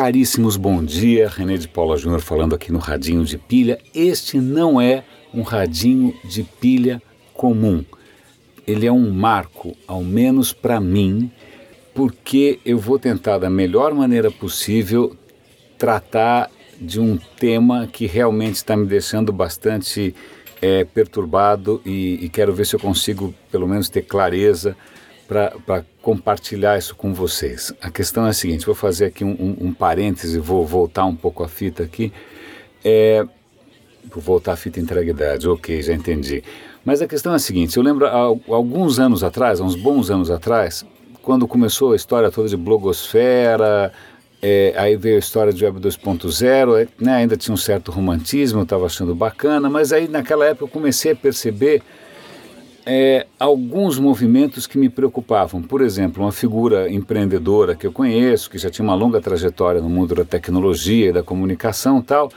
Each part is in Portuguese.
caríssimos, bom dia. René de Paula Júnior falando aqui no Radinho de Pilha. Este não é um radinho de pilha comum. Ele é um marco, ao menos para mim, porque eu vou tentar da melhor maneira possível tratar de um tema que realmente está me deixando bastante é, perturbado e, e, quero ver se eu consigo pelo menos ter clareza para compartilhar isso com vocês. A questão é a seguinte: vou fazer aqui um, um, um parêntese, vou voltar um pouco a fita aqui. É, vou voltar a fita integridade, ok, já entendi. Mas a questão é a seguinte: eu lembro há alguns anos atrás, há uns bons anos atrás, quando começou a história toda de blogosfera, é, aí veio a história de Web 2.0, é, né, ainda tinha um certo romantismo, eu estava achando bacana, mas aí naquela época eu comecei a perceber é, alguns movimentos que me preocupavam. Por exemplo, uma figura empreendedora que eu conheço, que já tinha uma longa trajetória no mundo da tecnologia e da comunicação tal,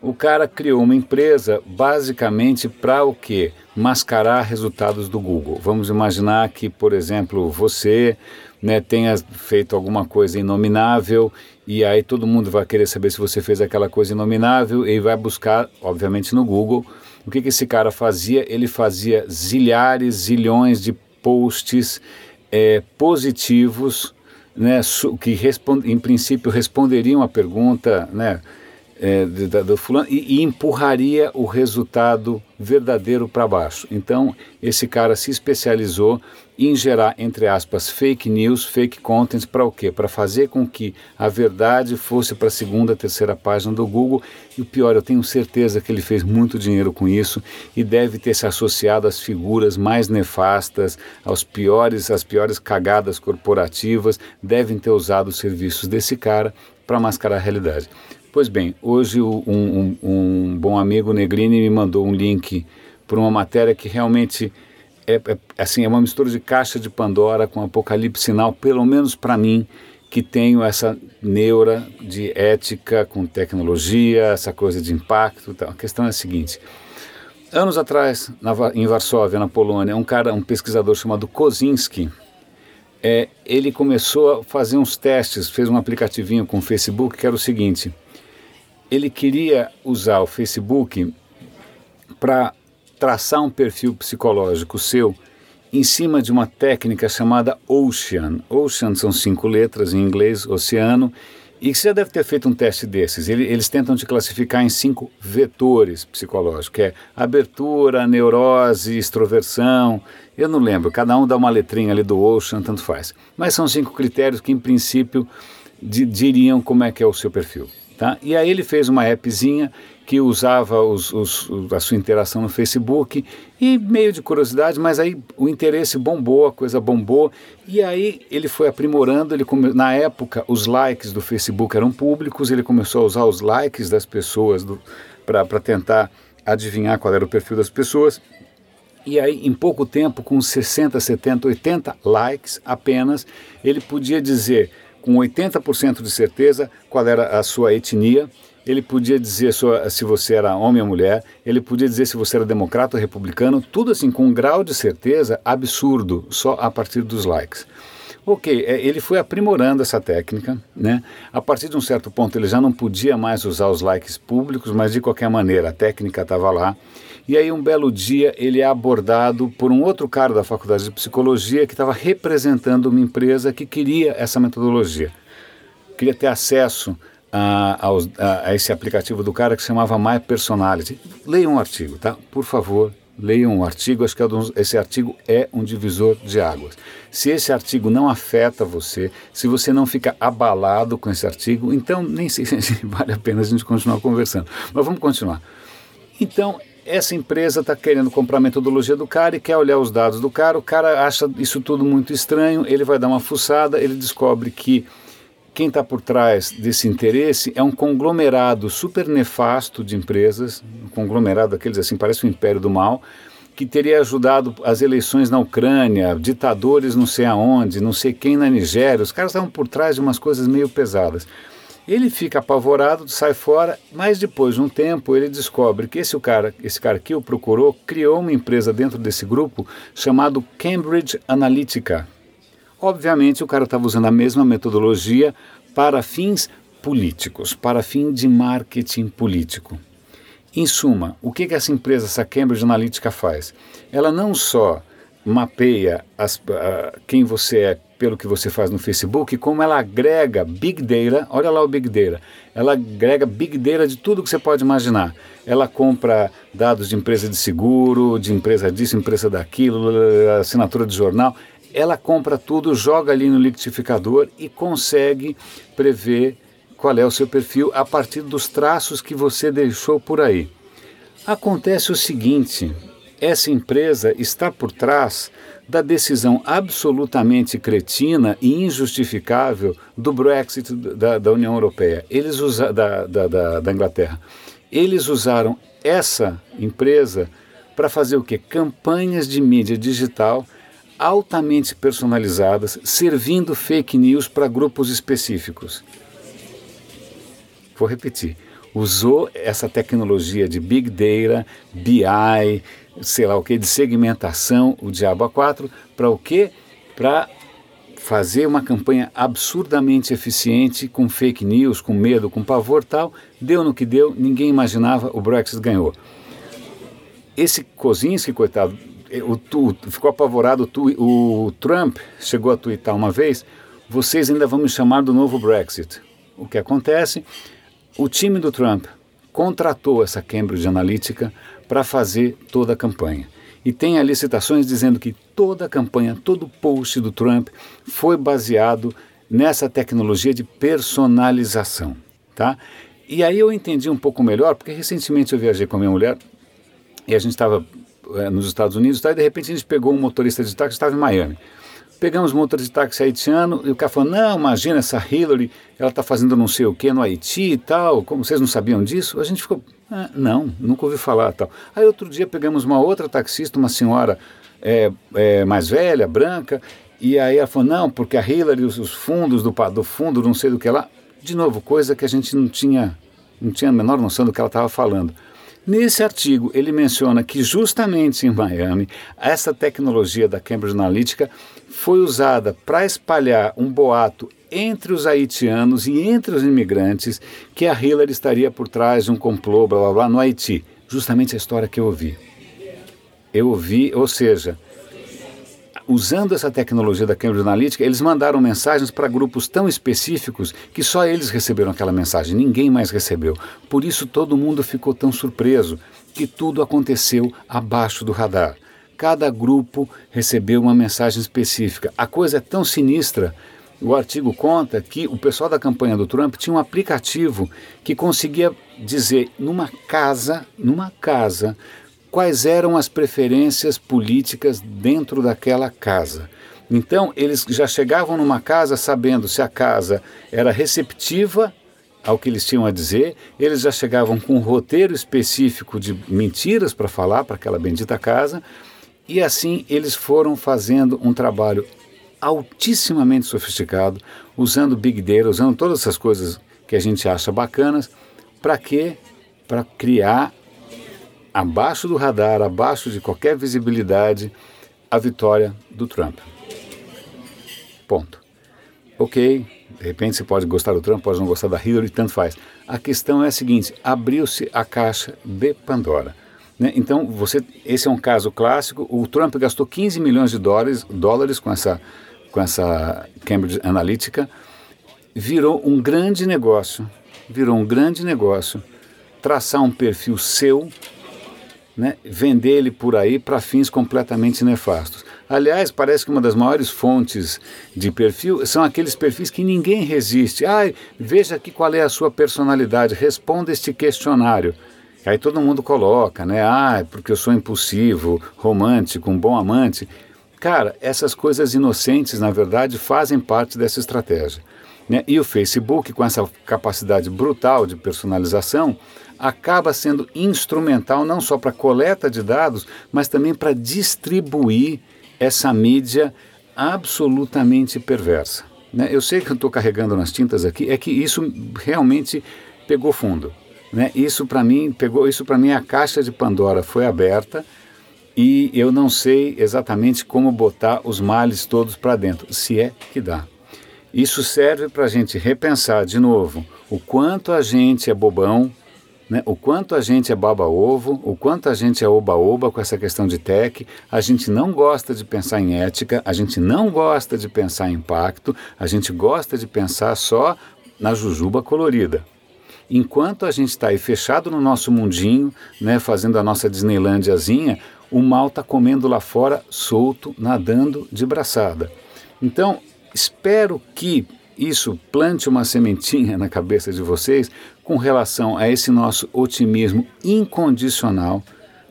o cara criou uma empresa basicamente para o quê? Mascarar resultados do Google. Vamos imaginar que, por exemplo, você né, tenha feito alguma coisa inominável e aí todo mundo vai querer saber se você fez aquela coisa inominável e vai buscar, obviamente, no Google o que, que esse cara fazia? Ele fazia zilhares, zilhões de posts é, positivos, né, que em princípio responderiam à pergunta, né, é, do, fulano e, e, empurraria o resultado verdadeiro para baixo. Então, esse cara se especializou em gerar, entre aspas, fake news, fake content, para o quê? Para fazer com que a verdade fosse para a segunda, terceira página do Google. E o pior, eu tenho certeza que ele fez muito dinheiro com isso e deve ter se associado às figuras mais nefastas, aos piores, às piores cagadas corporativas, devem ter usado os serviços desse cara para mascarar a realidade. Pois bem, hoje um, um, um bom amigo Negrini me mandou um link para uma matéria que realmente é, é, assim, é uma mistura de caixa de Pandora com Apocalipse Sinal, pelo menos para mim, que tenho essa neura de ética com tecnologia, essa coisa de impacto. Tal. A questão é a seguinte: anos atrás, na, em Varsóvia, na Polônia, um cara, um pesquisador chamado Kozinski, é, ele começou a fazer uns testes, fez um aplicativinho com o Facebook que era o seguinte: ele queria usar o Facebook para traçar um perfil psicológico seu em cima de uma técnica chamada Ocean. Ocean são cinco letras em inglês, oceano, e você já deve ter feito um teste desses. Eles tentam te classificar em cinco vetores psicológicos, que é abertura, neurose, extroversão. Eu não lembro, cada um dá uma letrinha ali do Ocean, tanto faz. Mas são cinco critérios que, em princípio, diriam como é que é o seu perfil. Tá? E aí ele fez uma appzinha que usava os, os, a sua interação no Facebook e meio de curiosidade, mas aí o interesse bombou, a coisa bombou e aí ele foi aprimorando. Ele come... na época os likes do Facebook eram públicos, ele começou a usar os likes das pessoas para tentar adivinhar qual era o perfil das pessoas. E aí, em pouco tempo, com 60, 70, 80 likes apenas, ele podia dizer com 80% de certeza qual era a sua etnia, ele podia dizer se você era homem ou mulher, ele podia dizer se você era democrata ou republicano, tudo assim com um grau de certeza absurdo, só a partir dos likes. Ok, é, ele foi aprimorando essa técnica, né? A partir de um certo ponto ele já não podia mais usar os likes públicos, mas de qualquer maneira a técnica estava lá. E aí um belo dia ele é abordado por um outro cara da faculdade de psicologia que estava representando uma empresa que queria essa metodologia, queria ter acesso a, a, a, esse aplicativo do cara que se chamava My Personality. Leia um artigo, tá? Por favor, leiam um artigo. Acho que é esse artigo é um divisor de águas. Se esse artigo não afeta você, se você não fica abalado com esse artigo, então nem sei se vale a pena a gente continuar conversando. Mas vamos continuar. Então, essa empresa está querendo comprar a metodologia do cara e quer olhar os dados do cara. O cara acha isso tudo muito estranho, ele vai dar uma fuçada, ele descobre que quem está por trás desse interesse é um conglomerado super nefasto de empresas, um conglomerado daqueles assim, parece o um império do mal, que teria ajudado as eleições na Ucrânia, ditadores não sei aonde, não sei quem na Nigéria, os caras estavam por trás de umas coisas meio pesadas. Ele fica apavorado, sai fora, mas depois de um tempo ele descobre que esse cara, esse cara que o procurou, criou uma empresa dentro desse grupo chamado Cambridge Analytica, Obviamente, o cara estava usando a mesma metodologia para fins políticos, para fim de marketing político. Em suma, o que, que essa empresa, essa Cambridge Analytica faz? Ela não só mapeia as, uh, quem você é pelo que você faz no Facebook, como ela agrega Big Data, olha lá o Big Data, ela agrega Big Data de tudo que você pode imaginar. Ela compra dados de empresa de seguro, de empresa disso, empresa daquilo, assinatura de jornal, ela compra tudo, joga ali no liquidificador e consegue prever qual é o seu perfil a partir dos traços que você deixou por aí. Acontece o seguinte: essa empresa está por trás da decisão absolutamente cretina e injustificável do Brexit da, da União Europeia, eles usa, da, da, da, Inglaterra. Eles usaram essa empresa para fazer o que? Campanhas de mídia digital altamente personalizadas, servindo fake news para grupos específicos. Vou repetir. Usou essa tecnologia de Big Data, BI, sei lá o que, de segmentação, o Diabo A4, para o quê? Para fazer uma campanha absurdamente eficiente com fake news, com medo, com pavor tal. Deu no que deu, ninguém imaginava, o Brexit ganhou. Esse Kozinski, coitado, o, tu, ficou apavorado. Tu, o Trump chegou a twittar uma vez: vocês ainda vão me chamar do novo Brexit. O que acontece? O time do Trump contratou essa Cambridge Analytica para fazer toda a campanha. E tem ali citações dizendo que toda a campanha, todo o post do Trump foi baseado nessa tecnologia de personalização, tá? E aí eu entendi um pouco melhor, porque recentemente eu viajei com a minha mulher e a gente estava é, nos Estados Unidos, tá? e de repente a gente pegou um motorista de táxi que estava em Miami. Pegamos um motorista de táxi haitiano e o cara falou: Não, imagina essa Hillary, ela está fazendo não sei o que no Haiti e tal, como vocês não sabiam disso? A gente ficou: ah, Não, nunca ouvi falar tal. Aí outro dia pegamos uma outra taxista, uma senhora é, é, mais velha, branca, e aí ela falou: Não, porque a Hillary, os, os fundos do, do fundo, não sei do que lá. De novo, coisa que a gente não tinha, não tinha a menor noção do que ela estava falando. Nesse artigo, ele menciona que justamente em Miami, essa tecnologia da Cambridge Analytica foi usada para espalhar um boato entre os haitianos e entre os imigrantes que a Hillary estaria por trás de um complô, blá blá blá, no Haiti. Justamente a história que eu ouvi. Eu ouvi, ou seja, usando essa tecnologia da Cambridge Analytica, eles mandaram mensagens para grupos tão específicos que só eles receberam aquela mensagem, ninguém mais recebeu. Por isso todo mundo ficou tão surpreso que tudo aconteceu abaixo do radar. Cada grupo recebeu uma mensagem específica. A coisa é tão sinistra. O artigo conta que o pessoal da campanha do Trump tinha um aplicativo que conseguia dizer numa casa, numa casa, quais eram as preferências políticas dentro daquela casa. Então, eles já chegavam numa casa sabendo se a casa era receptiva ao que eles tinham a dizer, eles já chegavam com um roteiro específico de mentiras para falar para aquela bendita casa, e assim eles foram fazendo um trabalho altissimamente sofisticado, usando Big Data, usando todas essas coisas que a gente acha bacanas, para quê? Para criar abaixo do radar, abaixo de qualquer visibilidade, a vitória do Trump. Ponto. Ok, de repente você pode gostar do Trump, pode não gostar da Hillary, tanto faz. A questão é a seguinte: abriu-se a caixa de Pandora. Né? Então, você, esse é um caso clássico. O Trump gastou 15 milhões de dólares, dólares com, essa, com essa Cambridge Analytica, virou um grande negócio, virou um grande negócio traçar um perfil seu né, vender ele por aí para fins completamente nefastos. Aliás, parece que uma das maiores fontes de perfil são aqueles perfis que ninguém resiste. Ai, veja aqui qual é a sua personalidade, responda este questionário. Aí todo mundo coloca, né? Ah, porque eu sou impulsivo, romântico, um bom amante. Cara, essas coisas inocentes, na verdade, fazem parte dessa estratégia. Né? E o Facebook, com essa capacidade brutal de personalização, acaba sendo instrumental não só para coleta de dados, mas também para distribuir essa mídia absolutamente perversa. Né? Eu sei que eu estou carregando nas tintas aqui, é que isso realmente pegou fundo. Né? Isso para mim pegou, isso para mim a caixa de Pandora foi aberta e eu não sei exatamente como botar os males todos para dentro, se é que dá. Isso serve para a gente repensar de novo o quanto a gente é bobão, né? o quanto a gente é baba-ovo, o quanto a gente é oba-oba com essa questão de tech. A gente não gosta de pensar em ética, a gente não gosta de pensar em impacto, a gente gosta de pensar só na jujuba colorida. Enquanto a gente está aí fechado no nosso mundinho, né, fazendo a nossa Disneylândiazinha, o mal está comendo lá fora, solto, nadando de braçada. Então, espero que isso plante uma sementinha na cabeça de vocês com relação a esse nosso otimismo incondicional,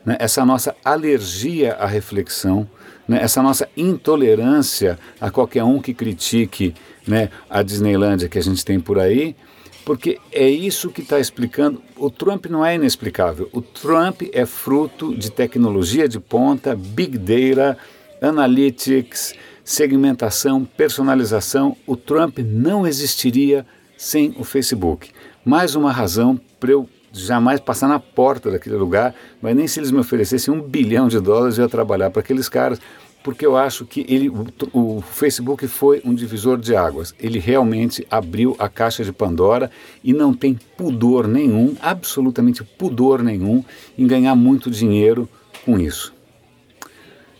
né, essa nossa alergia à reflexão, né, essa nossa intolerância a qualquer um que critique né, a Disneylândia que a gente tem por aí, porque é isso que está explicando. O Trump não é inexplicável. O Trump é fruto de tecnologia de ponta, big data, analytics, segmentação, personalização. O Trump não existiria sem o Facebook. Mais uma razão para eu jamais passar na porta daquele lugar, mas nem se eles me oferecessem um bilhão de dólares eu ia trabalhar para aqueles caras, porque eu acho que ele, o, o, Facebook foi um divisor de águas. Ele realmente abriu a caixa de Pandora e não tem pudor nenhum, absolutamente pudor nenhum, em ganhar muito dinheiro com isso.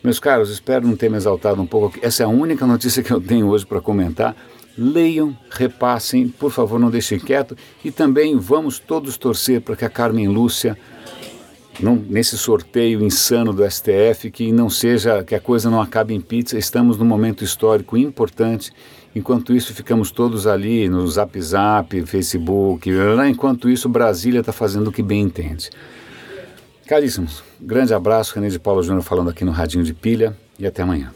Meus caros, espero não ter me exaltado um pouco. Essa é a única notícia que eu tenho hoje para comentar. Leiam, repassem, por favor, não deixem quieto. E também vamos todos torcer para que a Carmen Lúcia não, nesse sorteio insano do STF, que não seja, que a coisa não acabe em pizza. Estamos num momento histórico importante. Enquanto isso, ficamos todos ali no Zap Zap, Facebook. Enquanto isso, Brasília está fazendo o que bem entende. Caríssimos, grande abraço, René de Paulo Júnior falando aqui no Radinho de Pilha e até amanhã.